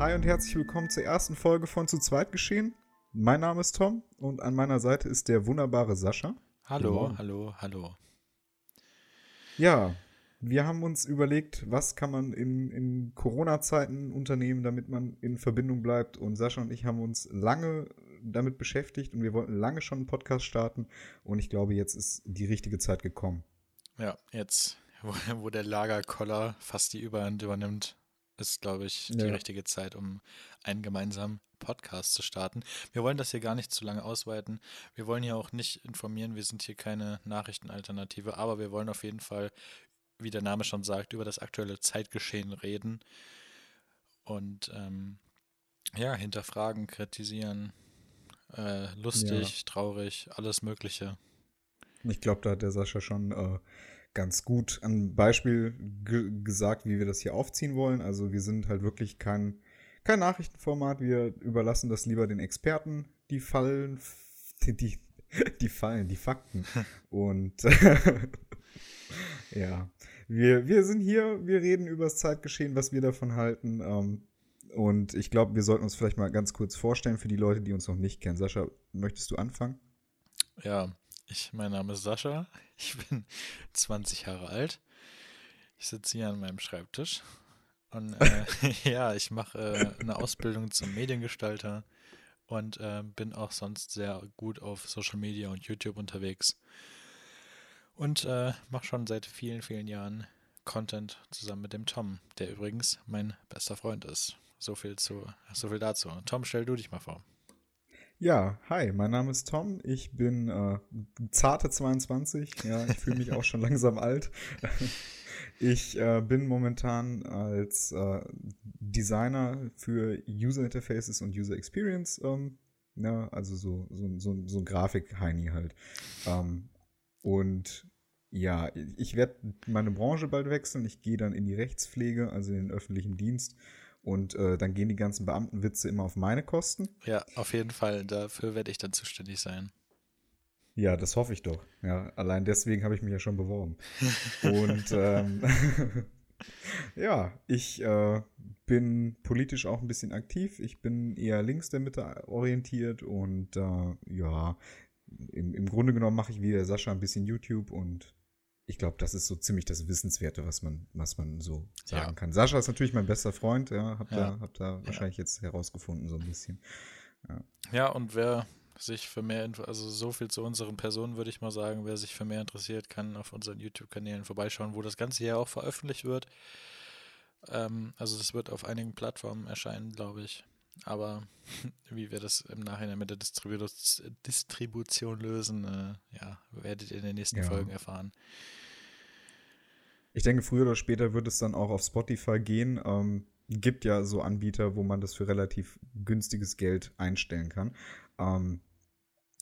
Hi und herzlich willkommen zur ersten Folge von Zu zweit geschehen. Mein Name ist Tom und an meiner Seite ist der wunderbare Sascha. Hallo, hallo, hallo. Ja, wir haben uns überlegt, was kann man in, in Corona-Zeiten unternehmen, damit man in Verbindung bleibt. Und Sascha und ich haben uns lange damit beschäftigt und wir wollten lange schon einen Podcast starten. Und ich glaube, jetzt ist die richtige Zeit gekommen. Ja, jetzt, wo, wo der Lagerkoller fast die Überhand übernimmt, ist, glaube ich, die ja. richtige Zeit, um einen gemeinsamen Podcast zu starten. Wir wollen das hier gar nicht zu lange ausweiten. Wir wollen hier auch nicht informieren. Wir sind hier keine Nachrichtenalternative, aber wir wollen auf jeden Fall, wie der Name schon sagt, über das aktuelle Zeitgeschehen reden und ähm, ja, hinterfragen, kritisieren, äh, lustig, ja. traurig, alles Mögliche. Ich glaube, da hat der Sascha schon äh, ganz gut ein Beispiel ge gesagt, wie wir das hier aufziehen wollen. Also wir sind halt wirklich kein, kein Nachrichtenformat. Wir überlassen das lieber den Experten, die Fallen, die, die, die Fallen, die Fakten. Und ja, wir, wir sind hier, wir reden über das Zeitgeschehen, was wir davon halten. Ähm, und ich glaube, wir sollten uns vielleicht mal ganz kurz vorstellen für die Leute, die uns noch nicht kennen. Sascha, möchtest du anfangen? Ja, ich, mein Name ist Sascha. Ich bin 20 Jahre alt. Ich sitze hier an meinem Schreibtisch. Und äh, ja, ich mache äh, eine Ausbildung zum Mediengestalter und äh, bin auch sonst sehr gut auf Social Media und YouTube unterwegs. Und äh, mache schon seit vielen, vielen Jahren Content zusammen mit dem Tom, der übrigens mein bester Freund ist. So viel, zu, so viel dazu. Tom, stell du dich mal vor. Ja, hi, mein Name ist Tom. Ich bin äh, zarte 22. Ja, ich fühle mich auch schon langsam alt. Ich äh, bin momentan als äh, Designer für User Interfaces und User Experience, ähm, ja, also so, so, so, so ein Grafik-Heini halt. Ähm, und ja, ich werde meine Branche bald wechseln. Ich gehe dann in die Rechtspflege, also in den öffentlichen Dienst. Und äh, dann gehen die ganzen Beamtenwitze immer auf meine Kosten. Ja, auf jeden Fall. Dafür werde ich dann zuständig sein. Ja, das hoffe ich doch. Ja, allein deswegen habe ich mich ja schon beworben. Und ähm, ja, ich äh, bin politisch auch ein bisschen aktiv. Ich bin eher links der Mitte orientiert und äh, ja, im, im Grunde genommen mache ich wie der Sascha ein bisschen YouTube und ich glaube, das ist so ziemlich das Wissenswerte, was man, was man so sagen ja. kann. Sascha ist natürlich mein bester Freund, ja, habt ihr ja. da wahrscheinlich ja. jetzt herausgefunden, so ein bisschen. Ja. ja, und wer sich für mehr, also so viel zu unseren Personen würde ich mal sagen, wer sich für mehr interessiert, kann auf unseren YouTube-Kanälen vorbeischauen, wo das Ganze ja auch veröffentlicht wird. Ähm, also das wird auf einigen Plattformen erscheinen, glaube ich. Aber wie wir das im Nachhinein mit der Distribu Distribution lösen, äh, ja, werdet ihr in den nächsten ja. Folgen erfahren. Ich denke, früher oder später wird es dann auch auf Spotify gehen. Ähm, gibt ja so Anbieter, wo man das für relativ günstiges Geld einstellen kann. Ähm,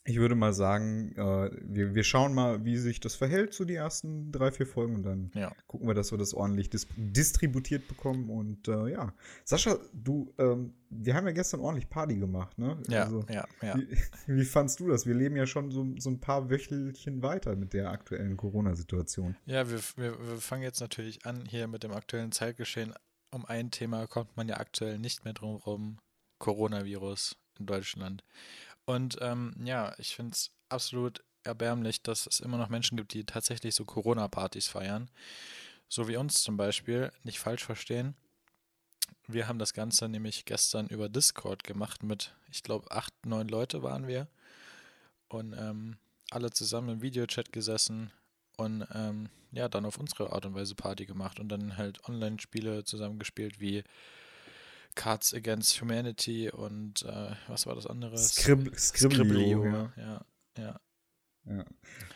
ich würde mal sagen, äh, wir, wir schauen mal, wie sich das verhält, so die ersten drei, vier Folgen und dann ja. gucken wir, dass wir das ordentlich dis distributiert bekommen. Und äh, ja, Sascha, du, ähm, wir haben ja gestern ordentlich Party gemacht, ne? Ja, also, ja, ja. Wie, wie, fandst du das? Wir leben ja schon so, so ein paar Wöchelchen weiter mit der aktuellen Corona-Situation. Ja, wir, wir, wir fangen jetzt natürlich an hier mit dem aktuellen Zeitgeschehen. Um ein Thema kommt man ja aktuell nicht mehr drum rum. Coronavirus in Deutschland. Und ähm, ja, ich finde es absolut erbärmlich, dass es immer noch Menschen gibt, die tatsächlich so Corona-Partys feiern. So wie uns zum Beispiel, nicht falsch verstehen. Wir haben das Ganze nämlich gestern über Discord gemacht mit, ich glaube, acht, neun Leute waren wir. Und ähm, alle zusammen im Videochat gesessen und ähm, ja, dann auf unsere Art und Weise Party gemacht und dann halt Online-Spiele zusammengespielt wie Cards Against Humanity und äh, was war das andere? Skrib Scribblio. Ja. ja, ja. Ja.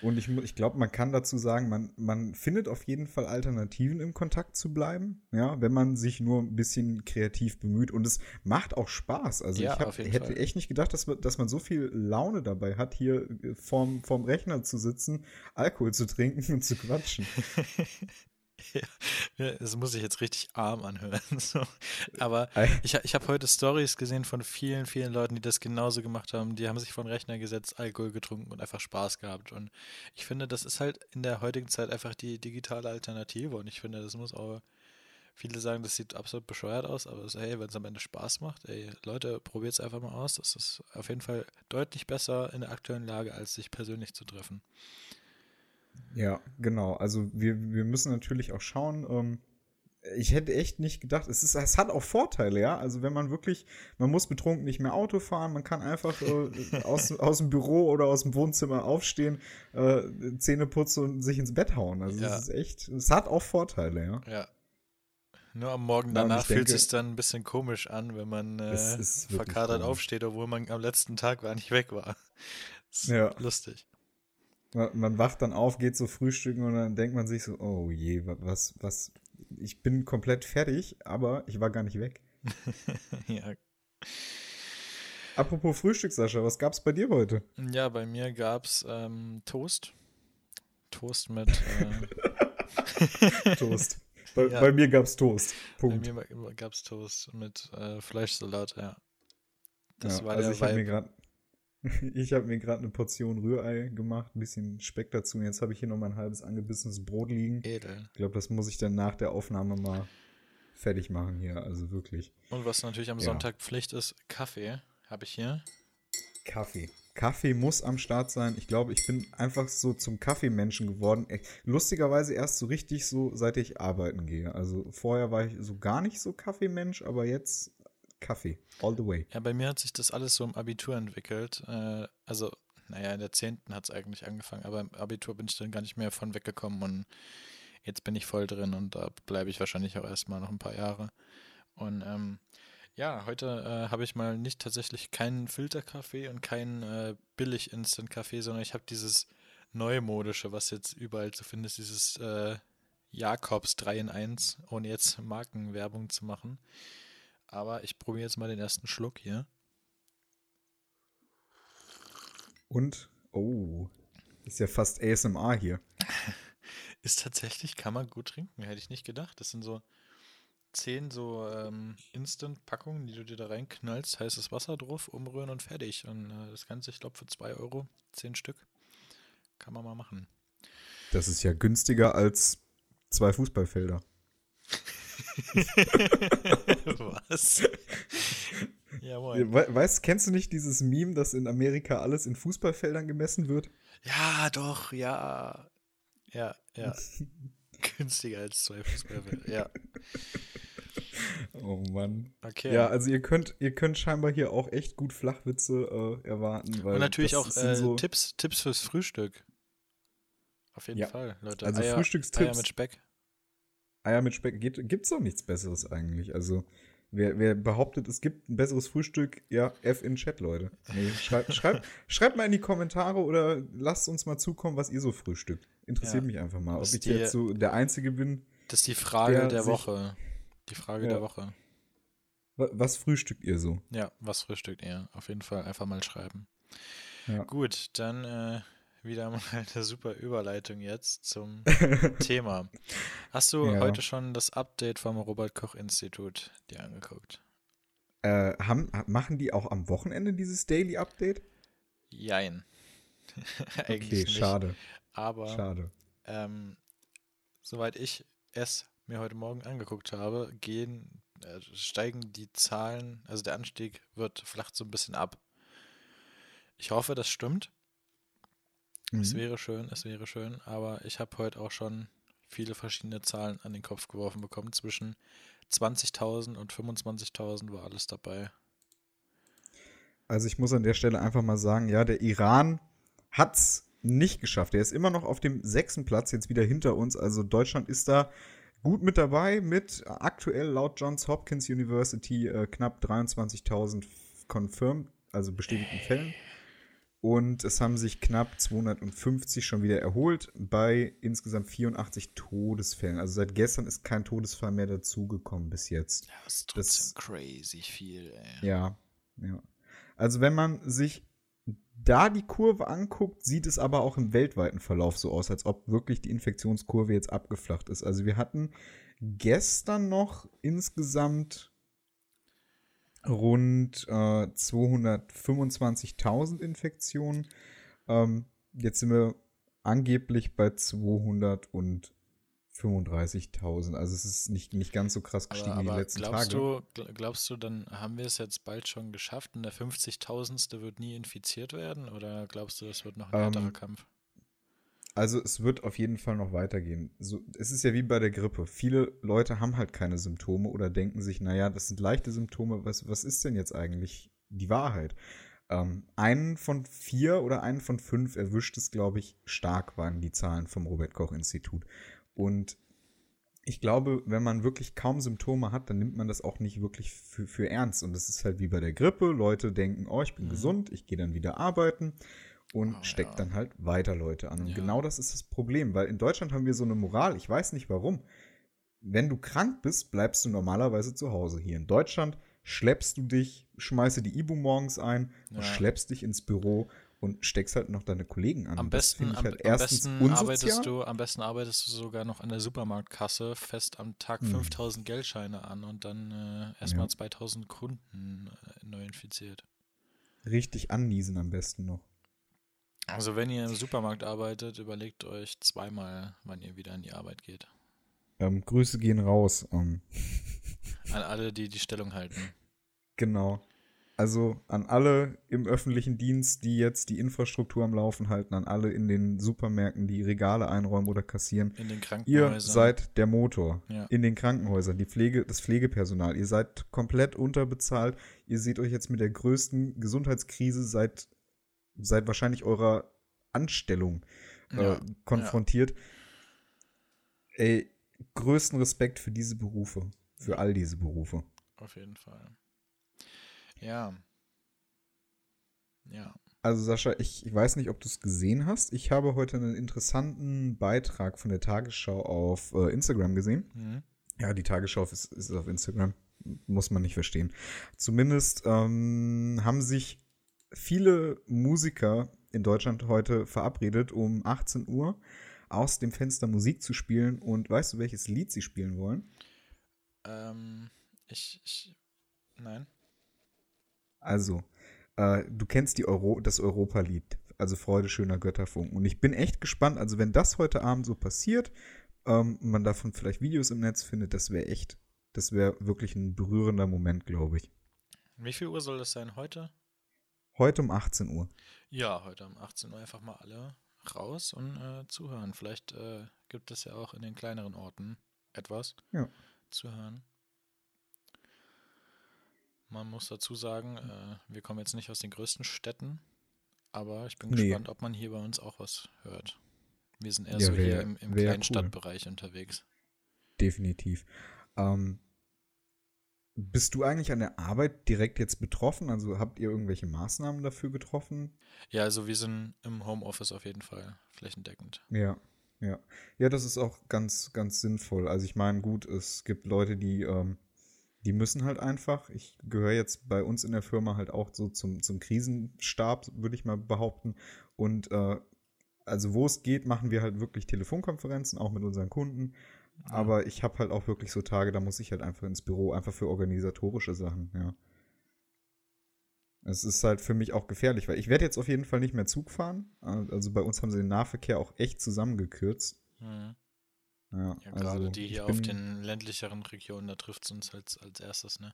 Und ich, ich glaube, man kann dazu sagen, man, man findet auf jeden Fall Alternativen im Kontakt zu bleiben, ja, wenn man sich nur ein bisschen kreativ bemüht. Und es macht auch Spaß. Also ja, ich hab, hätte Fall. echt nicht gedacht, dass, dass man so viel Laune dabei hat, hier vorm, vorm Rechner zu sitzen, Alkohol zu trinken und zu quatschen. Ja, das muss ich jetzt richtig arm anhören. So. Aber ich, ich habe heute Stories gesehen von vielen, vielen Leuten, die das genauso gemacht haben. Die haben sich vor den Rechner gesetzt, Alkohol getrunken und einfach Spaß gehabt. Und ich finde, das ist halt in der heutigen Zeit einfach die digitale Alternative. Und ich finde, das muss auch Viele sagen, das sieht absolut bescheuert aus, aber so, hey, wenn es am Ende Spaß macht, ey, Leute, probiert es einfach mal aus. Das ist auf jeden Fall deutlich besser in der aktuellen Lage, als sich persönlich zu treffen. Ja, genau. Also wir, wir müssen natürlich auch schauen, ähm, ich hätte echt nicht gedacht, es, ist, es hat auch Vorteile, ja. Also wenn man wirklich, man muss betrunken nicht mehr Auto fahren, man kann einfach äh, aus, aus dem Büro oder aus dem Wohnzimmer aufstehen, äh, Zähne putzen und sich ins Bett hauen. Also ja. es ist echt, es hat auch Vorteile, ja. Ja. Nur am Morgen danach fühlt es sich dann ein bisschen komisch an, wenn man äh, verkadert komisch. aufsteht, obwohl man am letzten Tag gar nicht weg war. Das ist ja. lustig. Man, wacht dann auf, geht so frühstücken und dann denkt man sich so, oh je, was, was, ich bin komplett fertig, aber ich war gar nicht weg. ja. Apropos Frühstück, Sascha, was gab's bei dir heute? Ja, bei mir gab's ähm, Toast. Toast mit äh Toast. Bei, ja. bei, mir gab's Toast. Punkt. Bei mir gab's Toast mit äh, Fleischsalat, ja. Das ja, war also der ich Vibe. Grad, ich habe mir gerade eine Portion Rührei gemacht, ein bisschen Speck dazu. Und jetzt habe ich hier noch mein halbes angebissenes Brot liegen. Edel. Ich glaube, das muss ich dann nach der Aufnahme mal fertig machen hier. Also wirklich. Und was natürlich am ja. Sonntag Pflicht ist, Kaffee habe ich hier. Kaffee. Kaffee muss am Start sein. Ich glaube, ich bin einfach so zum Kaffeemenschen geworden. Lustigerweise erst so richtig so, seit ich arbeiten gehe. Also vorher war ich so gar nicht so Kaffeemensch, aber jetzt Kaffee, all the way. Ja, bei mir hat sich das alles so im Abitur entwickelt. Äh, also, naja, in der 10. hat es eigentlich angefangen, aber im Abitur bin ich dann gar nicht mehr von weggekommen und jetzt bin ich voll drin und da bleibe ich wahrscheinlich auch erstmal noch ein paar Jahre. Und ähm, ja, heute äh, habe ich mal nicht tatsächlich keinen Filterkaffee und keinen äh, billig Instant-Kaffee, sondern ich habe dieses neumodische, was jetzt überall zu finden ist, dieses äh, Jakobs 3 in 1, ohne jetzt Markenwerbung zu machen. Aber ich probiere jetzt mal den ersten Schluck hier. Und, oh, ist ja fast ASMR hier. ist tatsächlich, kann man gut trinken, hätte ich nicht gedacht. Das sind so zehn so ähm, Instant-Packungen, die du dir da reinknallst, heißes Wasser drauf, umrühren und fertig. Und äh, das Ganze, ich glaube, für zwei Euro, zehn Stück, kann man mal machen. Das ist ja günstiger als zwei Fußballfelder. Was? Ja, moin. weißt, kennst du nicht dieses Meme, dass in Amerika alles in Fußballfeldern gemessen wird? Ja, doch, ja. Ja, ja. Günstiger als zwei Fußballfelder, ja. Oh Mann. Okay. Ja, also ihr könnt, ihr könnt scheinbar hier auch echt gut Flachwitze äh, erwarten. Weil Und natürlich auch äh, so Tipps, Tipps fürs Frühstück. Auf jeden ja. Fall, Leute. Also Eier, Frühstückstipps. Eier mit Speck. Eier mit Speck geht, gibt's doch nichts Besseres eigentlich. Also, wer, wer behauptet, es gibt ein besseres Frühstück, ja, F in Chat, Leute. Nee, schreibt, schreibt, schreibt mal in die Kommentare oder lasst uns mal zukommen, was ihr so frühstückt. Interessiert ja. mich einfach mal, ob ich die, jetzt so der Einzige bin. Das ist die Frage der, der Woche. Die Frage ja. der Woche. Was frühstückt ihr so? Ja, was frühstückt ihr? Auf jeden Fall einfach mal schreiben. Ja. Gut, dann äh, wieder mal eine super Überleitung jetzt zum Thema. Hast du ja. heute schon das Update vom Robert-Koch-Institut dir angeguckt? Äh, haben, machen die auch am Wochenende dieses Daily Update? Jein. okay, schade. Aber schade. Ähm, soweit ich es mir heute Morgen angeguckt habe, gehen, äh, steigen die Zahlen, also der Anstieg wird flacht so ein bisschen ab. Ich hoffe, das stimmt. Mhm. Es wäre schön, es wäre schön, aber ich habe heute auch schon viele verschiedene Zahlen an den Kopf geworfen bekommen. Zwischen 20.000 und 25.000 war alles dabei. Also ich muss an der Stelle einfach mal sagen, ja, der Iran hat es nicht geschafft. Er ist immer noch auf dem sechsten Platz, jetzt wieder hinter uns. Also Deutschland ist da gut mit dabei, mit aktuell laut Johns Hopkins University äh, knapp 23.000 confirmed, also bestätigten Fällen. Und es haben sich knapp 250 schon wieder erholt bei insgesamt 84 Todesfällen. Also seit gestern ist kein Todesfall mehr dazugekommen bis jetzt. Ja, das ist trotzdem das, crazy viel, ey. Ja, ja. Also wenn man sich da die Kurve anguckt, sieht es aber auch im weltweiten Verlauf so aus, als ob wirklich die Infektionskurve jetzt abgeflacht ist. Also wir hatten gestern noch insgesamt rund äh, 225.000 Infektionen. Ähm, jetzt sind wir angeblich bei 250.000 35.000. Also es ist nicht, nicht ganz so krass gestiegen aber, wie die aber letzten glaubst Tage. Du, glaubst du, dann haben wir es jetzt bald schon geschafft und der 50.000. wird nie infiziert werden? Oder glaubst du, das wird noch ein Ähm, härterer Kampf? Also es wird auf jeden Fall noch weitergehen. So, es ist ja wie bei der Grippe. Viele Leute haben halt keine Symptome oder denken sich, naja, das sind leichte Symptome. Was, was ist denn jetzt eigentlich die Wahrheit? Ähm, einen von vier oder einen von fünf erwischt es, glaube ich, stark, waren die Zahlen vom Robert-Koch-Institut. Und ich glaube, wenn man wirklich kaum Symptome hat, dann nimmt man das auch nicht wirklich für, für ernst. Und das ist halt wie bei der Grippe. Leute denken, oh, ich bin Mhm. gesund, ich gehe dann wieder arbeiten und Oh, steckt ja. dann halt weiter Leute an. Und Ja. genau das ist das Problem, weil in Deutschland haben wir so eine Moral, ich weiß nicht warum. Wenn du krank bist, bleibst du normalerweise zu Hause. Hier in Deutschland schleppst du dich, schmeiße die Ibu morgens ein und Ja. schleppst dich ins Büro und steckst halt noch deine Kollegen an. Am Und das besten, am, halt am erstens besten unsozial. arbeitest du, am besten arbeitest du sogar noch an der Supermarktkasse fest am Tag Hm. 5000 Geldscheine an und dann äh, erstmal Ja. 2000 Kunden äh, neu infiziert. Richtig anniesen am besten noch. Also wenn ihr im Supermarkt arbeitet, überlegt euch zweimal, wann ihr wieder in die Arbeit geht. Ähm, Grüße gehen raus. Ähm, An alle, die die Stellung halten. genau. Also an alle im öffentlichen Dienst, die jetzt die Infrastruktur am Laufen halten, an alle in den Supermärkten, die Regale einräumen oder kassieren. In den Ihr Krankenhäusern. seid der Motor Ja. in den Krankenhäusern, die Pflege, das Pflegepersonal. Ihr seid komplett unterbezahlt. Ihr seht euch jetzt mit der größten Gesundheitskrise seit, seit wahrscheinlich eurer Anstellung äh, Ja, konfrontiert. Ey, größten Respekt für diese Berufe, für all diese Berufe. Auf jeden Fall. Ja. Ja. Also Sascha, ich, ich weiß nicht, ob du es gesehen hast. Ich habe heute einen interessanten Beitrag von der Tagesschau auf äh, Instagram gesehen. Mhm. Ja, die Tagesschau ist, ist auf Instagram. Muss man nicht verstehen. Zumindest ähm, haben sich viele Musiker in Deutschland heute verabredet, um 18 Uhr aus dem Fenster Musik zu spielen. Und weißt du, welches Lied sie spielen wollen? Ähm, ich, ich, nein. Also, äh, du kennst die Euro, das Europa-Lied, also Freude schöner Götterfunken. Und ich bin echt gespannt, also wenn das heute Abend so passiert, ähm, man davon vielleicht Videos im Netz findet, das wäre echt, das wäre wirklich ein berührender Moment, glaube ich. Wie viel Uhr soll das sein heute? Heute um 18 Uhr. Ja, heute um 18 Uhr einfach mal alle raus und äh, zuhören. Vielleicht äh, gibt es ja auch in den kleineren Orten etwas Ja. zu hören. Man muss dazu sagen, äh, wir kommen jetzt nicht aus den größten Städten, aber ich bin Nee. gespannt, ob man hier bei uns auch was hört. Wir sind eher Ja, so wär- hier im, im kleinen cool. Stadtbereich unterwegs. Definitiv. Ähm, bist du eigentlich an der Arbeit direkt jetzt betroffen? Also habt ihr irgendwelche Maßnahmen dafür getroffen? Ja, also wir sind im Homeoffice auf jeden Fall flächendeckend. Ja, ja. Ja, das ist auch ganz, ganz sinnvoll. Also ich meine, gut, es gibt Leute, die, ähm, die müssen halt einfach. Ich gehöre jetzt bei uns in der Firma halt auch so zum, zum Krisenstab, würde ich mal behaupten. Und äh, also wo es geht, machen wir halt wirklich Telefonkonferenzen, auch mit unseren Kunden. Aber ich habe halt auch wirklich so Tage, da muss ich halt einfach ins Büro, einfach für organisatorische Sachen, ja. Es ist halt für mich auch gefährlich, weil ich werde jetzt auf jeden Fall nicht mehr Zug fahren. Also bei uns haben sie den Nahverkehr auch echt zusammengekürzt. Mhm. Ja, Ja, also gerade die ich hier auf den ländlicheren Regionen, da trifft es uns als, als erstes, ne?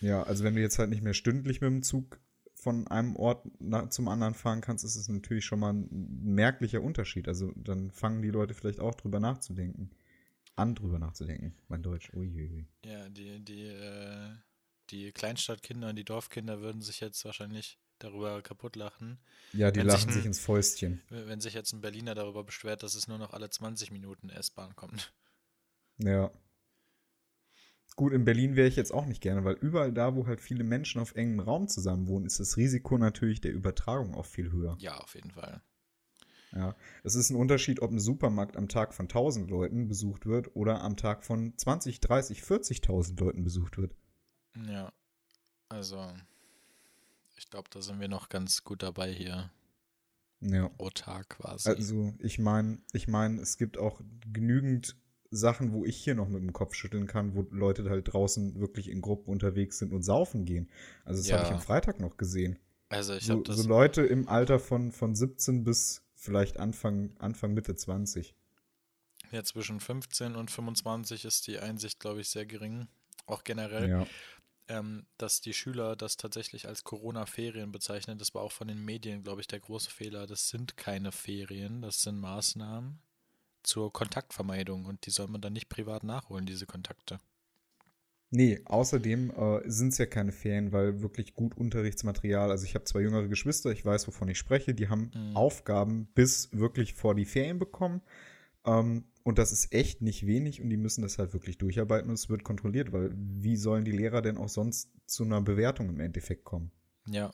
Ja, also wenn du jetzt halt nicht mehr stündlich mit dem Zug von einem Ort zum anderen fahren kannst, ist es natürlich schon mal ein merklicher Unterschied. Also dann fangen die Leute vielleicht auch drüber nachzudenken. An drüber nachzudenken. Mein Deutsch. Uiuiui. Ja, die, die, äh, die Kleinstadtkinder und die Dorfkinder würden sich jetzt wahrscheinlich darüber kaputt lachen, Ja, die Wenn sich lachen ein- sich ins Fäustchen. wenn sich jetzt ein Berliner darüber beschwert, dass es nur noch alle 20 Minuten S-Bahn kommt. Ja. Gut, in Berlin wäre ich jetzt auch nicht gerne, weil überall da, wo halt viele Menschen auf engem Raum zusammen wohnen, ist das Risiko natürlich der Übertragung auch viel höher. Ja, auf jeden Fall. Ja, es ist ein Unterschied, ob ein Supermarkt am Tag von 1000 Leuten besucht wird oder am Tag von 20, 30, 40.000 Leuten besucht wird. Ja, also ich glaube, da sind wir noch ganz gut dabei hier. Ja. Autark quasi. Also, ich meine, ich meine, es gibt auch genügend Sachen, wo ich hier noch mit dem Kopf schütteln kann, wo Leute halt draußen wirklich in Gruppen unterwegs sind und saufen gehen. Also, das habe ich Ja. am Freitag noch gesehen. also ich So, habe das, so Leute im Alter von, von 17 bis vielleicht Anfang, Anfang Mitte 20. Ja, zwischen 15 und 25 ist die Einsicht, glaube ich, sehr gering. Auch generell. Ja. Ähm, dass die Schüler das tatsächlich als Corona-Ferien bezeichnen. Das war auch von den Medien, glaube ich, der große Fehler. Das sind keine Ferien, das sind Maßnahmen zur Kontaktvermeidung und die soll man dann nicht privat nachholen, diese Kontakte. Nee, außerdem äh, sind es ja keine Ferien, weil wirklich gut Unterrichtsmaterial, also ich habe zwei jüngere Geschwister, ich weiß, wovon ich spreche, die haben mhm. Aufgaben bis wirklich vor die Ferien bekommen. Ähm, und das ist echt nicht wenig und die müssen das halt wirklich durcharbeiten und es wird kontrolliert, weil wie sollen die Lehrer denn auch sonst zu einer Bewertung im Endeffekt kommen? Ja,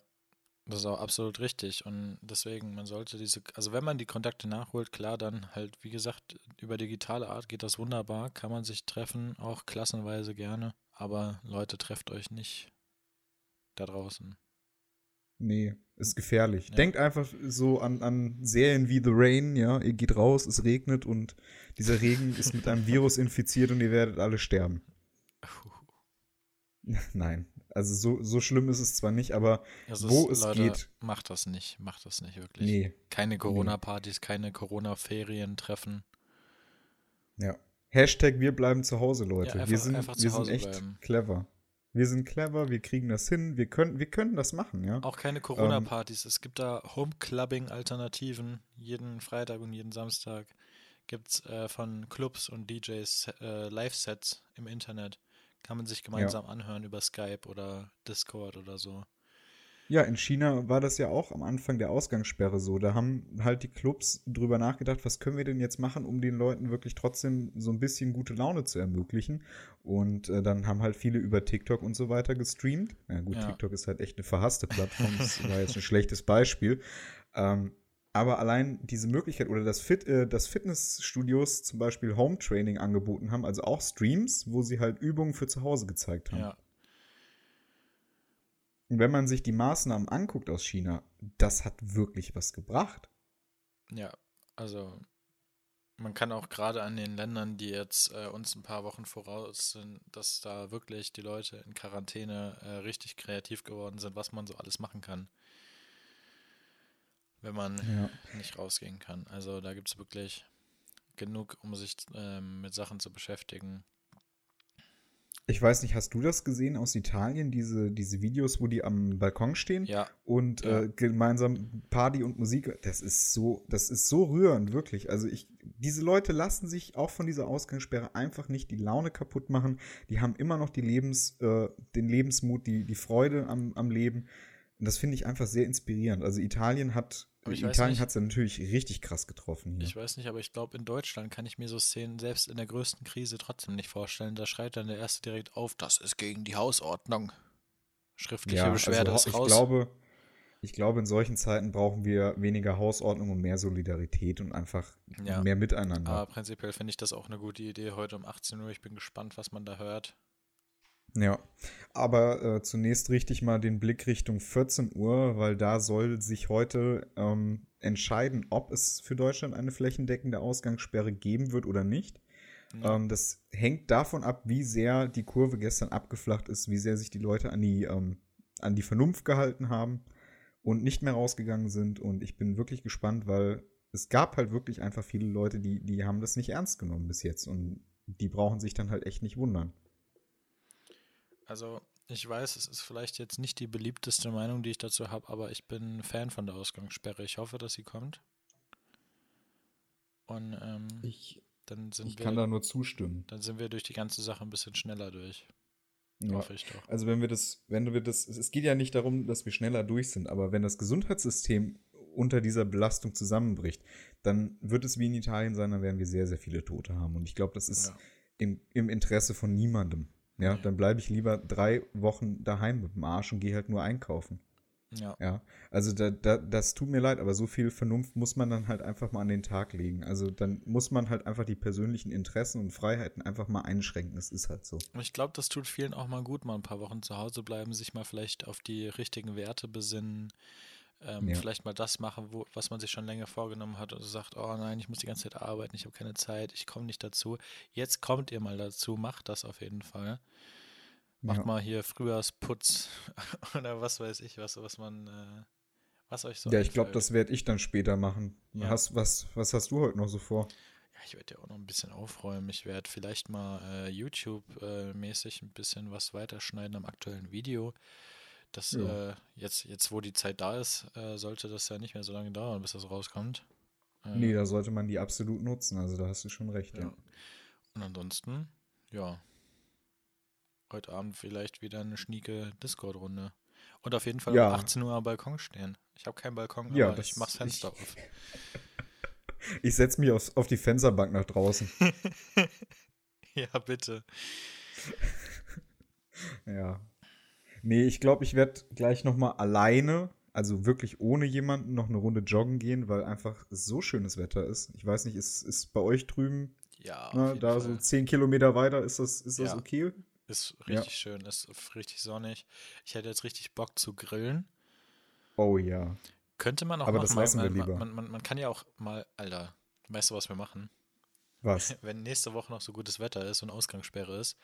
das ist auch absolut richtig. Und deswegen, man sollte diese, also wenn man die Kontakte nachholt, klar, dann halt, wie gesagt, über digitale Art geht das wunderbar, kann man sich treffen, auch klassenweise gerne. Aber Leute, trefft euch nicht da draußen. Nee, ist gefährlich. Ja. Denkt einfach so an, an Serien wie The Rain, ja, ihr geht raus, es regnet und dieser Regen ist mit einem Virus infiziert und ihr werdet alle sterben. Nein, also so, so schlimm ist es zwar nicht, aber also wo es, es Leute, geht. Macht das nicht, macht das nicht wirklich. Nee. Keine Corona-Partys, keine Corona-Ferien-Treffen. Ja. Hashtag wir bleiben zu Hause, Leute. Ja, einfach, wir sind, wir sind echt bleiben. clever. Wir sind clever, wir kriegen das hin, wir können, wir können das machen, ja. Auch keine Corona-Partys. Ähm, es gibt da Home-Clubbing-Alternativen. Jeden Freitag und jeden Samstag gibt es äh, von Clubs und DJs äh, Live-Sets im Internet. Kann man sich gemeinsam ja. anhören über Skype oder Discord oder so. Ja, in China war das ja auch am Anfang der Ausgangssperre so. Da haben halt die Clubs drüber nachgedacht, was können wir denn jetzt machen, um den Leuten wirklich trotzdem so ein bisschen gute Laune zu ermöglichen. Und äh, dann haben halt viele über TikTok und so weiter gestreamt. Ja gut, ja. TikTok ist halt echt eine verhasste Plattform. Das war jetzt ein schlechtes Beispiel. Ähm, aber allein diese Möglichkeit oder das, Fit, äh, das Fitnessstudios zum Beispiel Home Training angeboten haben, also auch Streams, wo sie halt Übungen für zu Hause gezeigt haben. Ja. Und wenn man sich die Maßnahmen anguckt aus China, das hat wirklich was gebracht. Ja, also man kann auch gerade an den Ländern, die jetzt äh, uns ein paar Wochen voraus sind, dass da wirklich die Leute in Quarantäne äh, richtig kreativ geworden sind, was man so alles machen kann wenn man ja. nicht rausgehen kann. Also da gibt es wirklich genug, um sich ähm, mit Sachen zu beschäftigen. Ich weiß nicht, hast du das gesehen aus Italien, diese, diese Videos, wo die am Balkon stehen ja. und ja. Äh, gemeinsam Party und Musik? Das ist so, das ist so rührend, wirklich. Also ich, diese Leute lassen sich auch von dieser Ausgangssperre einfach nicht die Laune kaputt machen. Die haben immer noch die Lebens, äh, den Lebensmut, die, die Freude am, am Leben. Und das finde ich einfach sehr inspirierend. Also Italien hat Italien hat es ja natürlich richtig krass getroffen. Hier. Ich weiß nicht, aber ich glaube, in Deutschland kann ich mir so Szenen selbst in der größten Krise trotzdem nicht vorstellen. Da schreit dann der Erste direkt auf, das ist gegen die Hausordnung. Schriftliche ja, Beschwerde also, ist raus. Ich glaube, ich glaube, in solchen Zeiten brauchen wir weniger Hausordnung und mehr Solidarität und einfach ja. mehr Miteinander. Aber prinzipiell finde ich das auch eine gute Idee heute um 18 Uhr. Ich bin gespannt, was man da hört. Ja, aber äh, zunächst richte ich mal den Blick Richtung 14 Uhr, weil da soll sich heute ähm, entscheiden, ob es für Deutschland eine flächendeckende Ausgangssperre geben wird oder nicht. Ja. Ähm, das hängt davon ab, wie sehr die Kurve gestern abgeflacht ist, wie sehr sich die Leute an die, ähm, an die Vernunft gehalten haben und nicht mehr rausgegangen sind. Und ich bin wirklich gespannt, weil es gab halt wirklich einfach viele Leute, die, die haben das nicht ernst genommen bis jetzt. Und die brauchen sich dann halt echt nicht wundern. Also ich weiß, es ist vielleicht jetzt nicht die beliebteste Meinung, die ich dazu habe, aber ich bin Fan von der Ausgangssperre. Ich hoffe, dass sie kommt. Und ähm, ich, dann sind ich wir, kann da nur zustimmen. Dann sind wir durch die ganze Sache ein bisschen schneller durch. Ja. Hoffe ich doch. Also wenn wir das, wenn wir das, es geht ja nicht darum, dass wir schneller durch sind, aber wenn das Gesundheitssystem unter dieser Belastung zusammenbricht, dann wird es wie in Italien sein, dann werden wir sehr, sehr viele Tote haben. Und ich glaube, das ist ja. im, im Interesse von niemandem. Ja, dann bleibe ich lieber drei Wochen daheim mit dem Arsch und gehe halt nur einkaufen. Ja. Ja. Also da, da, das tut mir leid, aber so viel Vernunft muss man dann halt einfach mal an den Tag legen. Also dann muss man halt einfach die persönlichen Interessen und Freiheiten einfach mal einschränken. Das ist halt so. Ich glaube, das tut vielen auch mal gut, mal ein paar Wochen zu Hause bleiben, sich mal vielleicht auf die richtigen Werte besinnen ähm, ja. vielleicht mal das machen, wo, was man sich schon länger vorgenommen hat und sagt, oh nein, ich muss die ganze Zeit arbeiten, ich habe keine Zeit, ich komme nicht dazu. Jetzt kommt ihr mal dazu, macht das auf jeden Fall. Macht ja. mal hier Frühjahrsputz oder was weiß ich, was, was man, äh, was euch so Ja, ich glaube, das werde ich dann später machen. Ja. Hast, was, was hast du heute noch so vor? Ja, ich werde ja auch noch ein bisschen aufräumen. Ich werde vielleicht mal äh, YouTube-mäßig ein bisschen was weiterschneiden am aktuellen Video. Das Ja. äh, jetzt, jetzt, wo die Zeit da ist, äh, sollte das ja nicht mehr so lange dauern, bis das rauskommt. Äh, Nee, da sollte man die absolut nutzen. Also da hast du schon recht. Ja. Ja. Und ansonsten, ja, heute Abend vielleicht wieder eine schnieke Discord-Runde. Und auf jeden Fall Ja. um 18 Uhr am Balkon stehen. Ich habe keinen Balkon, Ja, aber das- ich mach's Fenster ich- auf. Ich setze mich auf, auf die Fensterbank nach draußen. ja, bitte. ja. Nee, ich glaube, ich werde gleich noch mal alleine, also wirklich ohne jemanden, noch eine Runde joggen gehen, weil einfach so schönes Wetter ist. Ich weiß nicht, ist, ist bei euch drüben, Ja, auf ne, da Fall. so zehn Kilometer weiter, ist das, ist das Ja. okay? Ist Ja. richtig schön, ist richtig sonnig. Ich hätte jetzt richtig Bock zu grillen. Oh ja. Könnte man auch Aber machen. das lassen wir man, lieber. Man, man, man kann ja auch mal, Alter, weißt du, was wir machen? Was? Wenn nächste Woche noch so gutes Wetter ist und Ausgangssperre ist,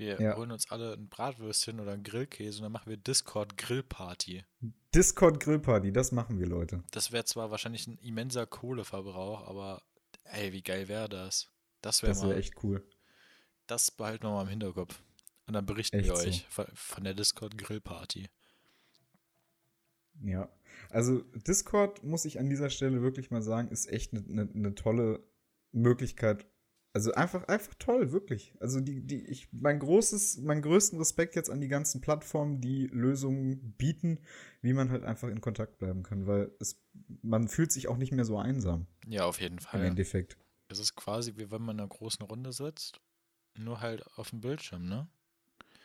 wir Ja. holen uns alle ein Bratwürstchen oder einen Grillkäse und dann machen wir Discord Grillparty. Discord Grillparty, das machen wir, Leute. Das wäre zwar wahrscheinlich ein immenser Kohleverbrauch, aber ey, wie geil wäre das? Das wäre wäre echt cool. das behalten wir mal im Hinterkopf. Und dann berichten Echt wir so. euch von, von der Discord Grillparty. Ja. Also Discord, muss ich an dieser Stelle wirklich mal sagen, ist echt eine ne, ne tolle Möglichkeit. Also einfach, einfach toll, wirklich. Also die, die, ich, mein großes, meinen größten Respekt jetzt an die ganzen Plattformen, die Lösungen bieten, wie man halt einfach in Kontakt bleiben kann, weil es, man fühlt sich auch nicht mehr so einsam Ja, auf jeden im Fall. Endeffekt. Es ist quasi wie wenn man in einer großen Runde sitzt, nur halt auf dem Bildschirm, ne?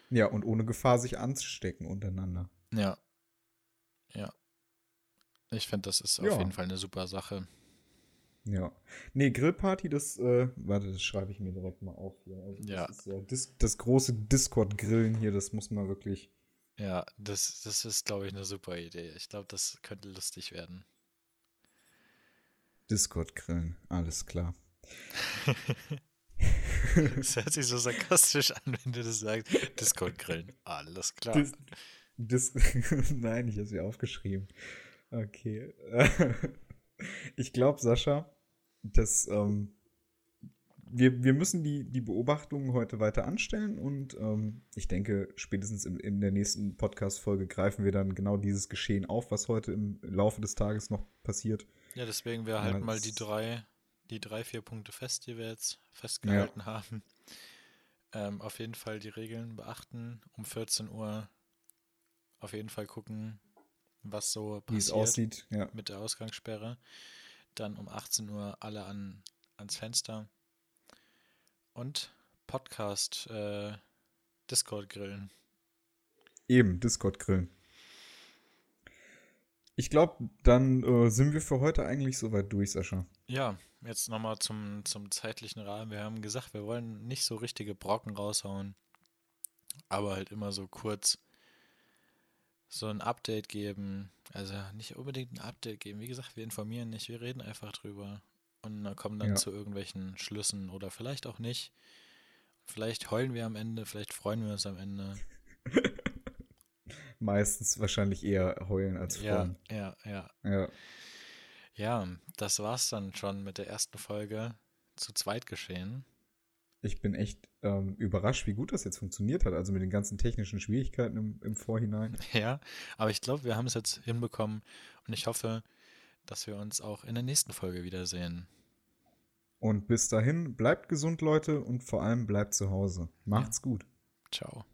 Ja, und ohne Gefahr sich anzustecken untereinander. Ja. Ja. Ich finde, das ist Ja. auf jeden Fall eine super Sache. Ja. Nee, Grillparty, das, äh, warte, das schreibe ich mir direkt mal auf hier. Also Ja. Das, ist, ja Dis das große Discord-Grillen hier, das muss man wirklich. Ja, das, das ist, glaube ich, eine super Idee. Ich glaube, das könnte lustig werden. Discord-Grillen, alles klar. Das hört sich so sarkastisch an, wenn du das sagst. Discord grillen. Alles klar. Dis Dis Nein, ich habe sie aufgeschrieben. Okay. ich glaube, Sascha, dass ähm, wir, wir müssen die, die Beobachtungen heute weiter anstellen und ähm, ich denke, spätestens in, in der nächsten Podcast-Folge greifen wir dann genau dieses Geschehen auf, was heute im Laufe des Tages noch passiert. Ja, deswegen wir Ja, halten mal das- die drei, die drei, vier Punkte fest, die wir jetzt festgehalten haben. Ähm, auf jeden Fall die Regeln beachten. Um 14 Uhr auf jeden Fall gucken, was so Wie es passiert aussieht. Ja. mit der Ausgangssperre. Dann um 18 Uhr alle an, ans Fenster. Und Podcast äh, Discord grillen. Eben, Discord-Grillen. Ich glaube, dann äh, sind wir für heute eigentlich soweit durch, Sascha. Ja, jetzt nochmal zum, zum zeitlichen Rahmen. Wir haben gesagt, wir wollen nicht so richtige Brocken raushauen, aber halt immer so kurz so ein Update geben. Also nicht unbedingt ein Update geben. Wie gesagt, wir informieren nicht, wir reden einfach drüber und äh, kommen dann Ja. zu irgendwelchen Schlüssen oder vielleicht auch nicht. Vielleicht heulen wir am Ende, vielleicht freuen wir uns am Ende. Meistens wahrscheinlich eher heulen als Ja, freuen. ja, ja. Ja. Ja, das war's dann schon mit der ersten Folge zu zweit geschehen. Ich bin echt ähm, überrascht, wie gut das jetzt funktioniert hat. Also mit den ganzen technischen Schwierigkeiten im, im Vorhinein. Ja, aber ich glaube, wir haben es jetzt hinbekommen und ich hoffe, dass wir uns auch in der nächsten Folge wiedersehen. Und bis dahin, bleibt gesund, Leute, und vor allem bleibt zu Hause. Macht's gut. Ciao.